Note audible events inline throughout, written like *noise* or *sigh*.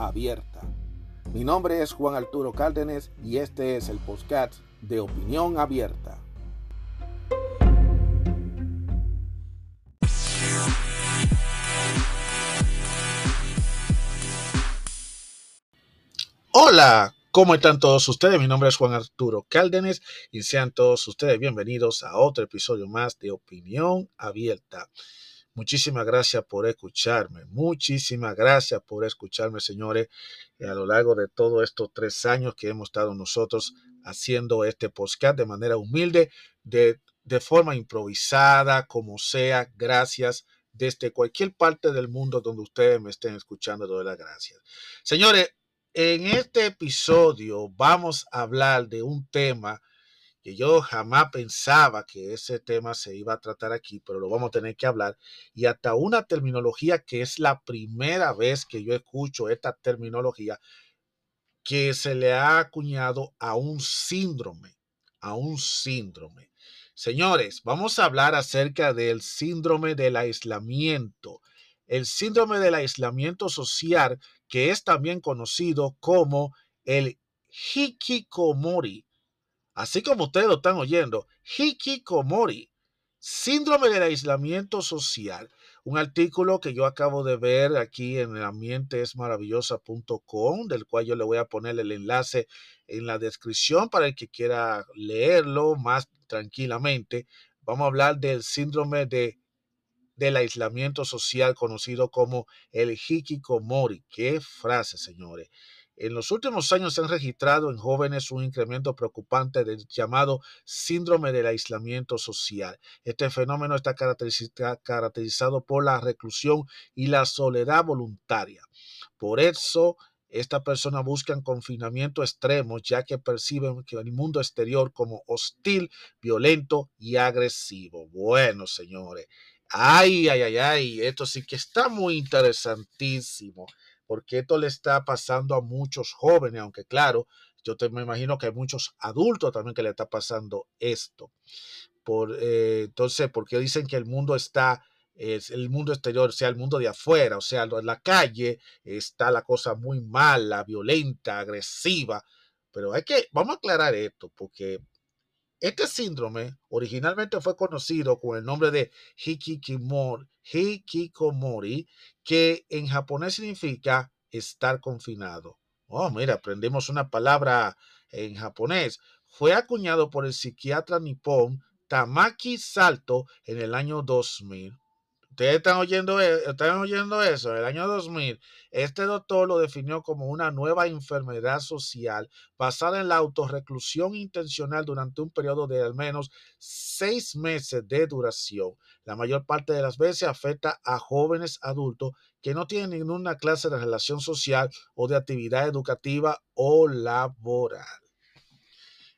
abierta. Mi nombre es Juan Arturo Cárdenas y este es el podcast de Opinión Abierta. Hola, ¿cómo están todos ustedes? Mi nombre es Juan Arturo Cárdenas y sean todos ustedes bienvenidos a otro episodio más de Opinión Abierta. Muchísimas gracias por escucharme. Muchísimas gracias por escucharme, señores, a lo largo de todos estos tres años que hemos estado nosotros haciendo este podcast de manera humilde, de, de forma improvisada, como sea. Gracias desde cualquier parte del mundo donde ustedes me estén escuchando. Doy las gracias. Señores, en este episodio vamos a hablar de un tema que yo jamás pensaba que ese tema se iba a tratar aquí, pero lo vamos a tener que hablar. Y hasta una terminología que es la primera vez que yo escucho esta terminología que se le ha acuñado a un síndrome, a un síndrome. Señores, vamos a hablar acerca del síndrome del aislamiento. El síndrome del aislamiento social, que es también conocido como el hikikomori Así como ustedes lo están oyendo, hikikomori, síndrome del aislamiento social. Un artículo que yo acabo de ver aquí en el ambientesmaravillosa.com, del cual yo le voy a poner el enlace en la descripción para el que quiera leerlo más tranquilamente. Vamos a hablar del síndrome de, del aislamiento social conocido como el hikikomori. Qué frase, señores. En los últimos años se han registrado en jóvenes un incremento preocupante del llamado síndrome del aislamiento social. Este fenómeno está caracterizado por la reclusión y la soledad voluntaria. Por eso, estas personas buscan confinamiento extremo ya que perciben que el mundo exterior como hostil, violento y agresivo. Bueno, señores. Ay, ay, ay, ay, esto sí que está muy interesantísimo porque esto le está pasando a muchos jóvenes, aunque claro, yo te, me imagino que hay muchos adultos también que le está pasando esto. Por, eh, entonces, porque dicen que el mundo está, es el mundo exterior, o sea, el mundo de afuera, o sea, en la calle está la cosa muy mala, violenta, agresiva. Pero hay que, vamos a aclarar esto, porque este síndrome originalmente fue conocido con el nombre de hikikomori, que en japonés significa estar confinado. Oh, mira, aprendemos una palabra en japonés. Fue acuñado por el psiquiatra nipón Tamaki Salto en el año 2000. Ustedes están oyendo, e, están oyendo eso. En el año 2000, este doctor lo definió como una nueva enfermedad social basada en la autorreclusión intencional durante un periodo de al menos seis meses de duración. La mayor parte de las veces afecta a jóvenes adultos que no tienen ninguna clase de relación social o de actividad educativa o laboral.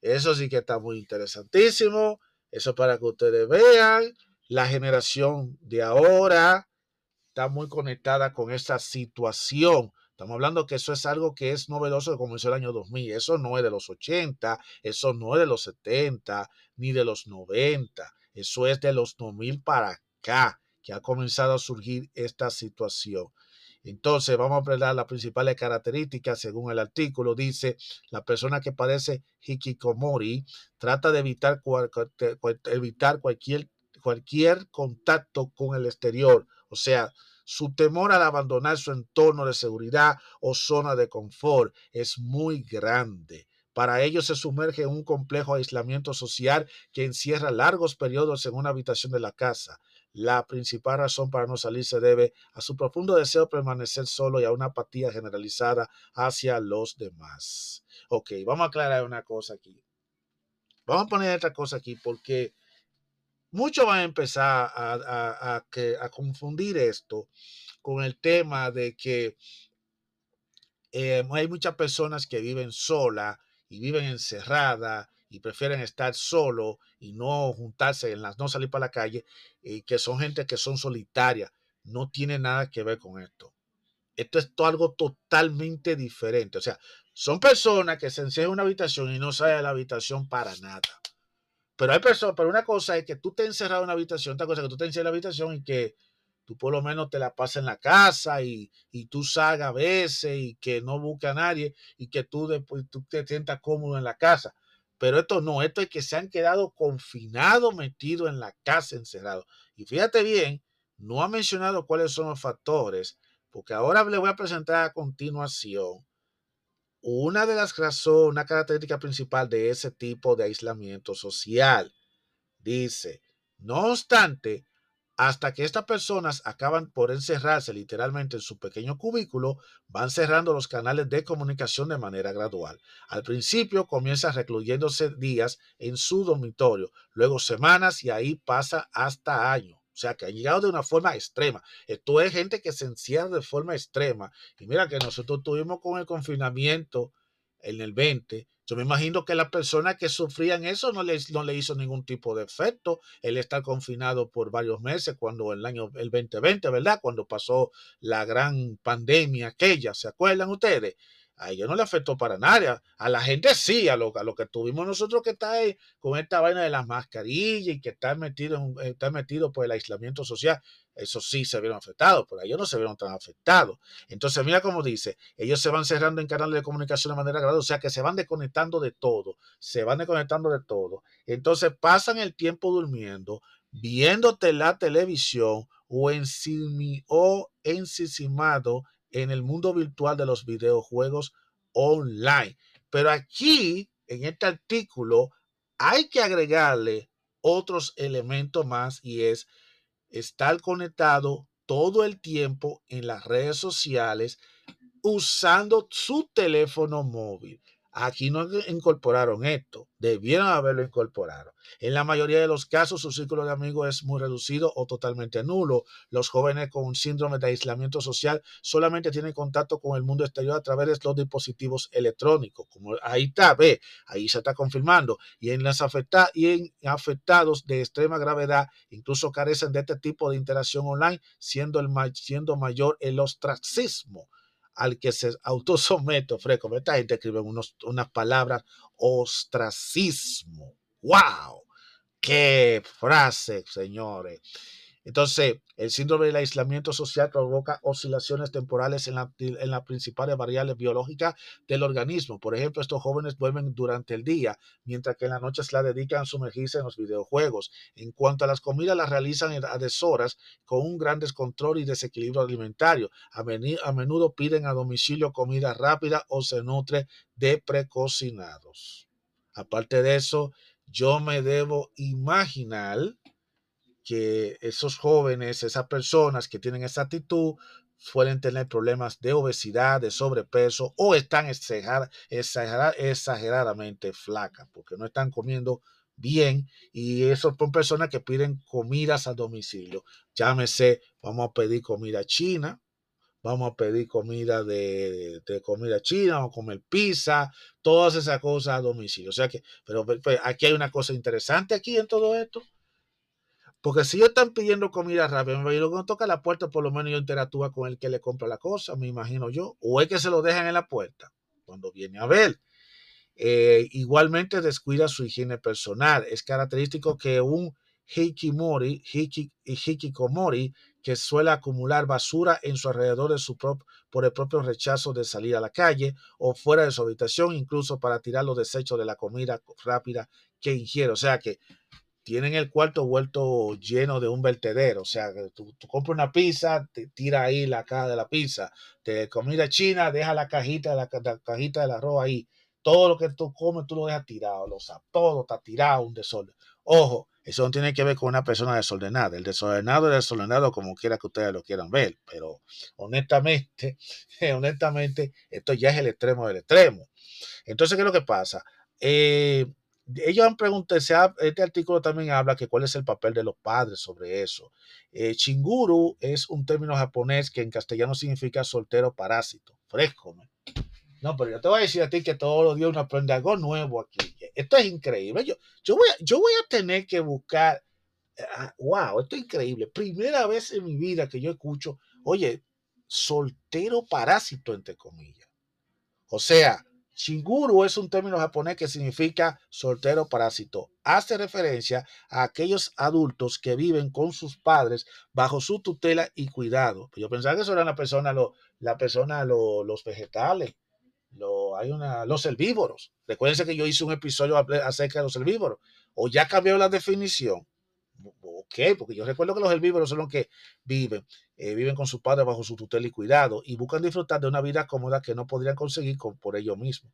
Eso sí que está muy interesantísimo. Eso para que ustedes vean la generación de ahora está muy conectada con esta situación. Estamos hablando que eso es algo que es novedoso que comenzó el año 2000. Eso no es de los 80, eso no es de los 70, ni de los 90. Eso es de los 2000 para acá que ha comenzado a surgir esta situación. Entonces, vamos a aprender las principales características según el artículo. Dice, la persona que padece hikikomori trata de evitar, evitar cualquier cualquier contacto con el exterior, o sea, su temor al abandonar su entorno de seguridad o zona de confort es muy grande. Para ello se sumerge en un complejo aislamiento social que encierra largos periodos en una habitación de la casa. La principal razón para no salir se debe a su profundo deseo de permanecer solo y a una apatía generalizada hacia los demás. Ok, vamos a aclarar una cosa aquí. Vamos a poner otra cosa aquí porque muchos van a empezar a, confundir esto con el tema de que eh, hay muchas personas que viven sola y viven encerradas y prefieren estar solo y no juntarse, en las, no salir para la calle, y que son gente que son solitarias. No tiene nada que ver con esto. Esto es algo totalmente diferente. O sea, son personas que se encierran en una habitación y no salen de la habitación para nada. Pero hay personas, pero una cosa es que tú te encerrado en una habitación, otra cosa es que tú te encierras en la habitación y que tú por lo menos te la pasas en la casa y, y tú salgas a veces y que no busque a nadie y que tú después tú te sientas cómodo en la casa. Pero esto no, esto es que se han quedado confinados, metidos en la casa, encerrados. Y fíjate bien, no ha mencionado cuáles son los factores, porque ahora le voy a presentar a continuación una de las razones, una característica principal de ese tipo de aislamiento social. Dice, no obstante, hasta que estas personas acaban por encerrarse literalmente en su pequeño cubículo, van cerrando los canales de comunicación de manera gradual. Al principio comienza recluyéndose días en su dormitorio, luego semanas y ahí pasa hasta años. O sea, que ha llegado de una forma extrema. Esto es gente que se encierra de forma extrema. Y mira que nosotros tuvimos con el confinamiento en el 20, yo me imagino que las personas que sufrían eso no le, no le hizo ningún tipo de efecto el estar confinado por varios meses cuando el año el 2020, ¿verdad? Cuando pasó la gran pandemia aquella, ¿se acuerdan ustedes? A ellos no le afectó para nada. A la gente sí, a lo, que tuvimos nosotros que está ahí con esta vaina de las mascarillas y que está metido, está metido por el aislamiento social eso sí se vieron afectados, pero ellos no se vieron tan afectados. Entonces, mira cómo dice, ellos se van cerrando en canales de comunicación de manera gradual, o sea que se van desconectando de todo, se van desconectando de todo. Entonces pasan el tiempo durmiendo, viéndote la televisión o, o encisimado en el mundo virtual de los videojuegos online. Pero aquí, en este artículo, hay que agregarle otros elementos más y es estar conectado todo el tiempo en las redes sociales usando su teléfono móvil. Aquí no incorporaron esto, debieron haberlo incorporado. En la mayoría de los casos, su círculo de amigos es muy reducido o totalmente nulo. Los jóvenes con síndrome de aislamiento social solamente tienen contacto con el mundo exterior a través de los dispositivos electrónicos. Como ahí está, ve, ahí se está confirmando. Y en, las afecta y en afectados de extrema gravedad, incluso carecen de este tipo de interacción online, siendo, el, siendo mayor el ostracismo al que se autosomete, fresco. Esta gente escribe unos, unas palabras, ostracismo. ¡Wow! ¡Qué frase, señores! Entonces, el síndrome del aislamiento social provoca oscilaciones temporales en, la, en las principales variables biológicas del organismo. Por ejemplo, estos jóvenes duermen durante el día, mientras que en la noche se la dedican a sumergirse en los videojuegos. En cuanto a las comidas, las realizan a deshoras con un gran descontrol y desequilibrio alimentario. A, a menudo piden a domicilio comida rápida o se nutre de precocinados. Aparte de eso, yo me debo imaginar que esos jóvenes, esas personas que tienen esa actitud, suelen tener problemas de obesidad, de sobrepeso o están exageradamente flacas porque no están comiendo bien y eso son personas que piden comidas a domicilio. Llámese, vamos a pedir comida china, vamos a pedir comida de, comida china, o comer pizza, todas esas cosas a domicilio. O sea que, pero aquí hay una cosa interesante aquí en todo esto porque si ellos están pidiendo comida rápida, me imagino que toca la puerta, por lo menos yo interactúa con el que le compra la cosa, me imagino yo. O es que se lo dejan en la puerta cuando viene a ver. Eh, igualmente descuida su higiene personal. Es característico que un hikimori, hiki, hikikomori, que suele acumular basura en su alrededor de su por el propio rechazo de salir a la calle o fuera de su habitación, incluso para tirar los desechos de la comida rápida que ingiere. O sea que tienen el cuarto vuelto lleno de un vertedero. O sea, tú, tú compras una pizza, te tira ahí la caja de la pizza. De comida china, deja la cajita, la, la cajita del arroz ahí. Todo lo que tú comes, tú lo dejas tirado. Lo sabes, todo está tirado, un desorden. Ojo, eso no tiene que ver con una persona desordenada. El desordenado es desordenado como quiera que ustedes lo quieran ver. Pero honestamente, *laughs* honestamente, esto ya es el extremo del extremo. Entonces, ¿qué es lo que pasa? Eh, ellos han preguntado, este artículo también habla que cuál es el papel de los padres sobre eso. Eh, chinguru es un término japonés que en castellano significa soltero parásito, fresco. No, pero yo te voy a decir a ti que todos los días uno aprende algo nuevo aquí. Esto es increíble. Yo, yo, voy, a, yo voy a tener que buscar. wow, ah, esto es increíble. Primera vez en mi vida que yo escucho, oye, soltero parásito, entre comillas. O sea, Shinguru es un término japonés que significa soltero parásito. Hace referencia a aquellos adultos que viven con sus padres bajo su tutela y cuidado. Yo pensaba que eso eran la persona, lo, la persona, los vegetales, lo, hay una, los herbívoros. Recuérdense que yo hice un episodio acerca de los herbívoros. O ya cambió la definición. Ok, porque yo recuerdo que los herbívoros son los que viven, eh, viven con sus padres bajo su tutela y cuidado y buscan disfrutar de una vida cómoda que no podrían conseguir por ellos mismos.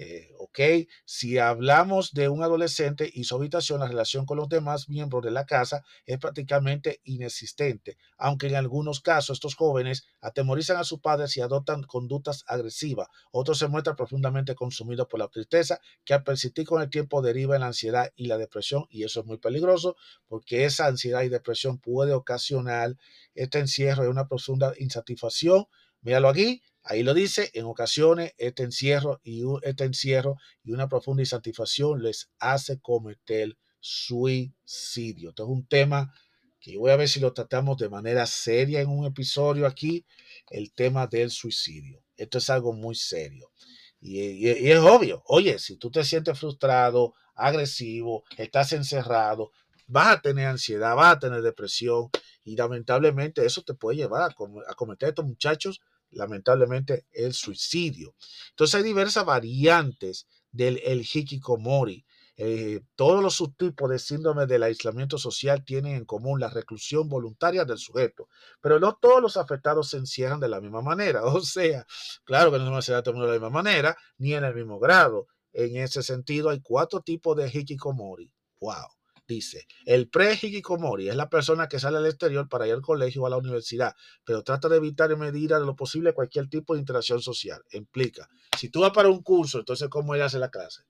Eh, ok, si hablamos de un adolescente y su habitación, la relación con los demás miembros de la casa es prácticamente inexistente, aunque en algunos casos estos jóvenes atemorizan a sus padres y adoptan conductas agresivas. Otros se muestran profundamente consumidos por la tristeza que al persistir con el tiempo deriva en la ansiedad y la depresión y eso es muy peligroso porque esa ansiedad y depresión puede ocasionar este encierro de una profunda insatisfacción. Míralo aquí, Ahí lo dice, en ocasiones este encierro y, este encierro y una profunda insatisfacción les hace cometer suicidio. Esto es un tema que voy a ver si lo tratamos de manera seria en un episodio aquí, el tema del suicidio. Esto es algo muy serio. Y, y, es obvio, oye, si tú te sientes frustrado, agresivo, estás encerrado, vas a tener ansiedad, vas a tener depresión y lamentablemente eso te puede llevar a, a cometer estos muchachos lamentablemente el suicidio. Entonces hay diversas variantes del el hikikomori. Eh, todos los subtipos de síndrome del aislamiento social tienen en común la reclusión voluntaria del sujeto, pero no todos los afectados se encierran de la misma manera. *laughs* O sea, claro que no se da todo de la misma manera, ni en el mismo grado. En ese sentido, hay cuatro tipos de hikikomori. ¡Wow! Dice, el pre-hikikomori es la persona que sale al exterior para ir al colegio o a la universidad, pero trata de evitar en medida de lo posible cualquier tipo de interacción social. Implica, si tú vas para un curso, entonces ¿cómo él hace la clase?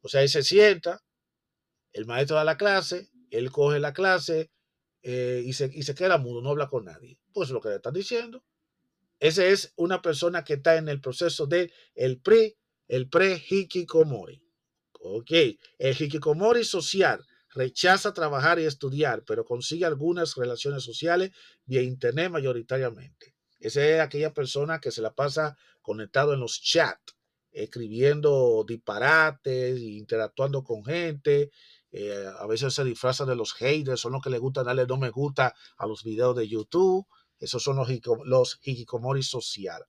O sea, él se sienta, el maestro da la clase, él coge la clase eh, y, se, y se queda mudo, no habla con nadie. Pues lo que le están diciendo. Ese es una persona que está en el proceso de el pre, el pre-hikikomori. Ok, el hikikomori social rechaza trabajar y estudiar, pero consigue algunas relaciones sociales vía Internet mayoritariamente. Esa es aquella persona que se la pasa conectado en los chats, escribiendo disparates, interactuando con gente. Eh, a veces se disfraza de los haters, son los que le gusta darle no me gusta a los videos de YouTube. Esos son los, los hikikomori social.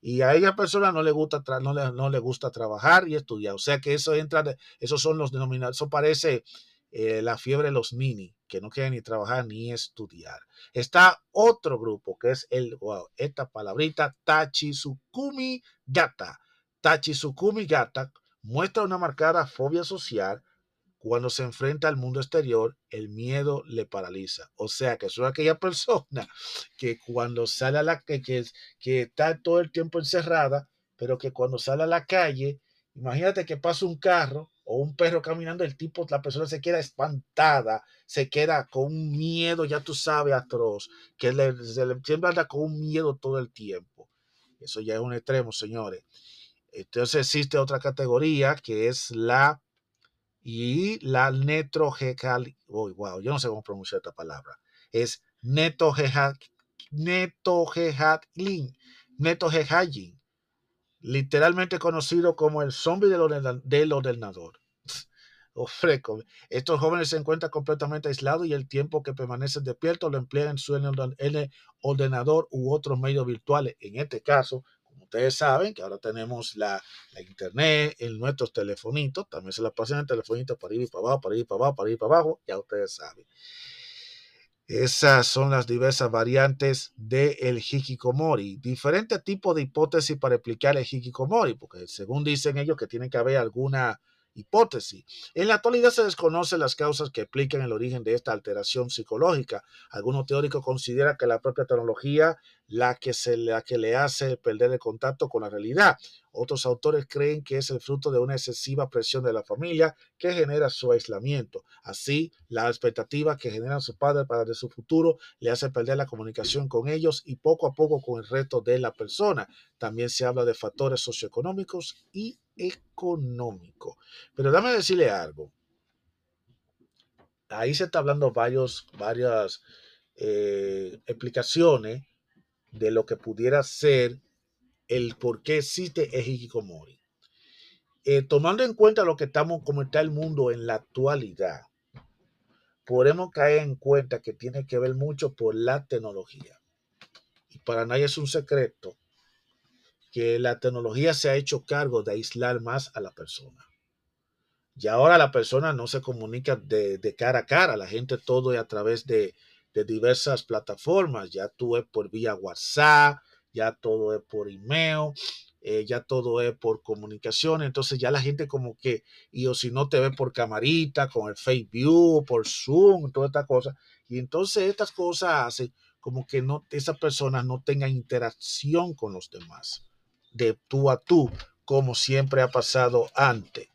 y a ella persona no le gusta no le, no gusta trabajar y estudiar. O sea que eso entra, esos son los denominados, eso parece eh, la fiebre de los mini, que no quieren ni trabajar ni estudiar. Está otro grupo que es el, wow, esta palabrita, Tachisukumi Gata. Tachisukumi Gata muestra una marcada fobia social. Cuando se enfrenta al mundo exterior, el miedo le paraliza. O sea que son aquella *laughs* persona que cuando sale a la que, que, que está todo el tiempo encerrada, pero que cuando sale a la calle, imagínate que pasa un carro o un perro caminando, el tipo, la persona se queda espantada, se queda con un miedo, ya tú sabes, atroz, que le, siempre anda con un miedo todo el tiempo. Eso ya es un extremo, señores. Entonces existe otra categoría que es la y la netrogecal, oh, wow, yo no sé cómo pronunciar esta palabra. Es netogehatlin, netogehalin, literalmente conocido como el zombie del, ordenador. *laughs* Ofreco. Estos jóvenes se encuentran completamente aislados y el tiempo que permanecen despiertos lo emplean en su ordenador u otros medios virtuales. En este caso, como ustedes saben, que ahora tenemos la, internet en nuestros telefonitos, también se la pasan en el telefonito para ir para abajo, para ir para abajo, para ir para abajo, ya ustedes saben. Esas son las diversas variantes del hikikomori. Diferentes tipos de hipótesis para explicar el hikikomori, porque según dicen ellos que tiene que haber alguna hipótesis. En la actualidad se desconocen las causas que explican el origen de esta alteración psicológica. Algunos teóricos consideran que la propia tecnología la que, se, la que le hace perder el contacto con la realidad. Otros autores creen que es el fruto de una excesiva presión de la familia que genera su aislamiento. Así, la expectativa que generan sus padres para su futuro le hace perder la comunicación con ellos y poco a poco con el resto de la persona. También se habla de factores socioeconómicos y económicos. Pero dame decirle algo. Ahí se está hablando varios, varias eh, explicaciones de lo que pudiera ser el por qué existe el hikikomori. Eh, tomando en cuenta lo que estamos, como está el mundo en la actualidad, podemos caer en cuenta que tiene que ver mucho por la tecnología. Y para nadie es un secreto que la tecnología se ha hecho cargo de aislar más a la persona. Y ahora la persona no se comunica de, de cara a cara, la gente todo es a través de, de diversas plataformas. Ya tú es por vía WhatsApp, ya todo es por email, eh, ya todo es por comunicación. Entonces ya la gente como que, y o si no te ve por camarita, con el Facebook, por Zoom, toda esta cosa. Y entonces estas cosas hacen como que no, esas personas no tengan interacción con los demás, de tú a tú, como siempre ha pasado antes.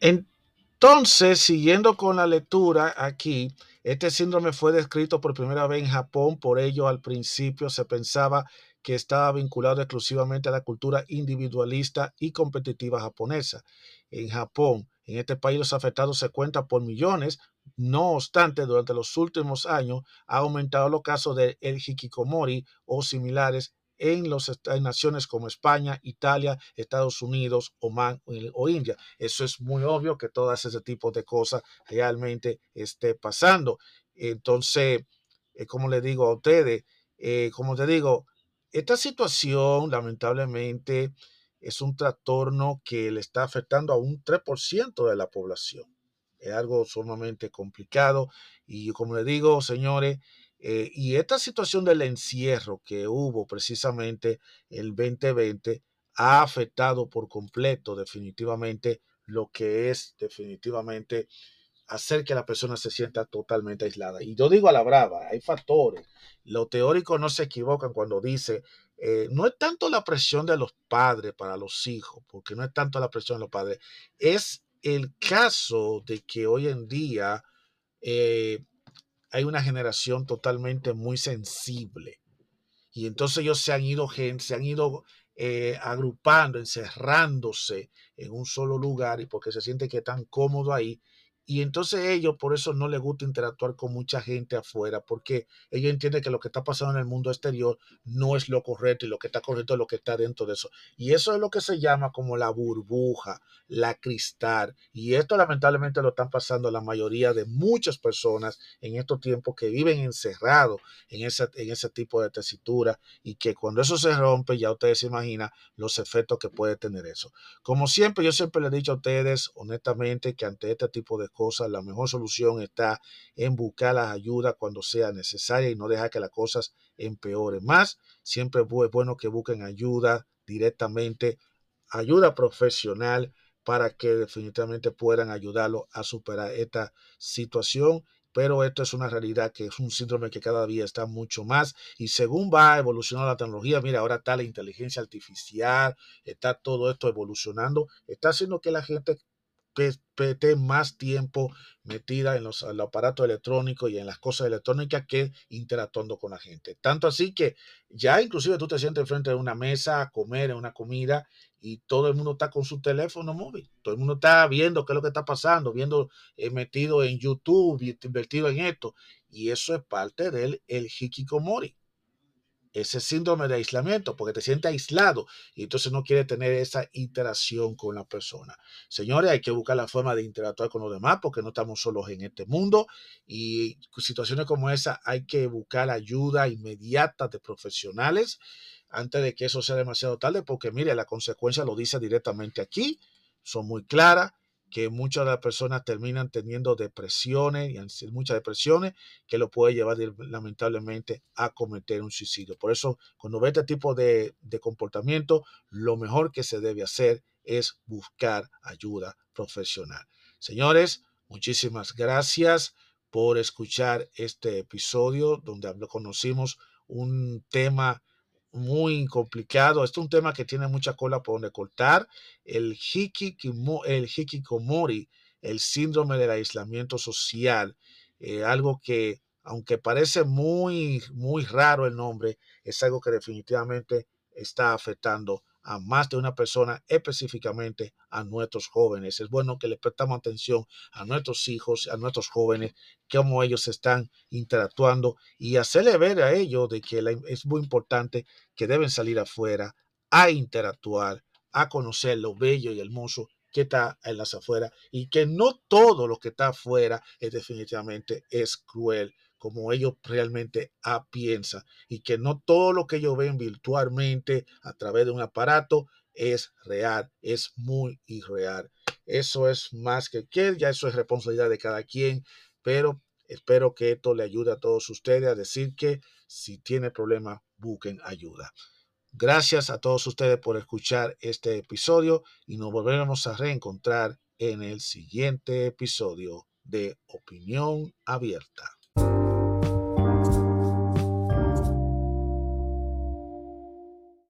Entonces, siguiendo con la lectura aquí, este síndrome fue descrito por primera vez en Japón, por ello al principio se pensaba que estaba vinculado exclusivamente a la cultura individualista y competitiva japonesa. En Japón, en este país los afectados se cuentan por millones, no obstante, durante los últimos años ha aumentado los casos de el hikikomori o similares en, los, naciones como España, Italia, Estados Unidos, Oman o India. Eso es muy obvio que todas ese tipo de cosas realmente esté pasando. Entonces, eh, como le digo a ustedes, eh, como te digo, esta situación lamentablemente es un trastorno que le está afectando a un 3% de la población. Es algo sumamente complicado y como le digo, señores, eh, y esta situación del encierro que hubo precisamente el 2020 ha afectado por completo definitivamente lo que es definitivamente hacer que la persona se sienta totalmente aislada. Y yo digo a la brava, hay factores. Los teóricos no se equivocan cuando dice, eh, no es tanto la presión de los padres para los hijos, porque no es tanto la presión de los padres, es el caso de que hoy en día eh, hay una generación totalmente muy sensible. Y entonces ellos se han ido, se han ido eh, agrupando, encerrándose en un solo lugar y porque se siente que están cómodos ahí y entonces ellos por eso no les gusta interactuar con mucha gente afuera, porque ellos entienden que lo que está pasando en el mundo exterior no es lo correcto y lo que está correcto es lo que está dentro de eso. Y eso es lo que se llama como la burbuja, la cristal. Y esto lamentablemente lo están pasando la mayoría de muchas personas en estos tiempos que viven encerrados en ese, en ese tipo de tesitura y que cuando eso se rompe ya ustedes se imaginan los efectos que puede tener eso. Como siempre, yo siempre les he dicho a ustedes honestamente que ante este tipo de cosas, la mejor solución está en buscar las ayudas cuando sea necesaria y no dejar que las cosas empeoren más. Siempre es bueno que busquen ayuda directamente, ayuda profesional para que definitivamente puedan ayudarlo a superar esta situación pero esto es una realidad que es un síndrome que cada día está mucho más y según va evolucionando la tecnología, mira, ahora está la inteligencia artificial, está todo esto evolucionando, está haciendo que la gente esté más tiempo metida en los, aparatos electrónicos y en las cosas electrónicas que interactuando con la gente. Tanto así que ya inclusive tú te sientes frente a una mesa a comer en una comida y todo el mundo está con su teléfono móvil. Todo el mundo está viendo qué es lo que está pasando, viendo eh, metido en YouTube, invertido en esto. Y eso es parte del el hikikomori ese síndrome de aislamiento, porque te sientes aislado y entonces no quiere tener esa interacción con la persona. Señores, hay que buscar la forma de interactuar con los demás porque no estamos solos en este mundo y situaciones como esa hay que buscar ayuda inmediata de profesionales antes de que eso sea demasiado tarde, porque mire, la consecuencia lo dice directamente aquí, son muy claras que muchas de las personas terminan teniendo depresiones y muchas depresiones que lo puede llevar lamentablemente a cometer un suicidio. Por eso, cuando ve este tipo de, de comportamiento, lo mejor que se debe hacer es buscar ayuda profesional. Señores, muchísimas gracias por escuchar este episodio donde conocimos un tema muy complicado. Este es un tema que tiene mucha cola por donde cortar. El, el hikikomori, el síndrome del aislamiento social, eh, algo que, aunque parece muy, muy raro el nombre, es algo que definitivamente está afectando a más de una persona, específicamente a nuestros jóvenes. Es bueno que le prestamos atención a nuestros hijos, a nuestros jóvenes, cómo ellos están interactuando y hacerle ver a ellos de que es muy importante que deben salir afuera a interactuar, a conocer lo bello y hermoso que está en las afueras y que no todo lo que está afuera es definitivamente es cruel como ellos realmente piensan y que no todo lo que ellos ven virtualmente a través de un aparato es real, es muy irreal. Eso es más que que ya eso es responsabilidad de cada quien, pero espero que esto le ayude a todos ustedes a decir que si tiene problemas, busquen ayuda. Gracias a todos ustedes por escuchar este episodio y nos volveremos a reencontrar en el siguiente episodio de Opinión Abierta.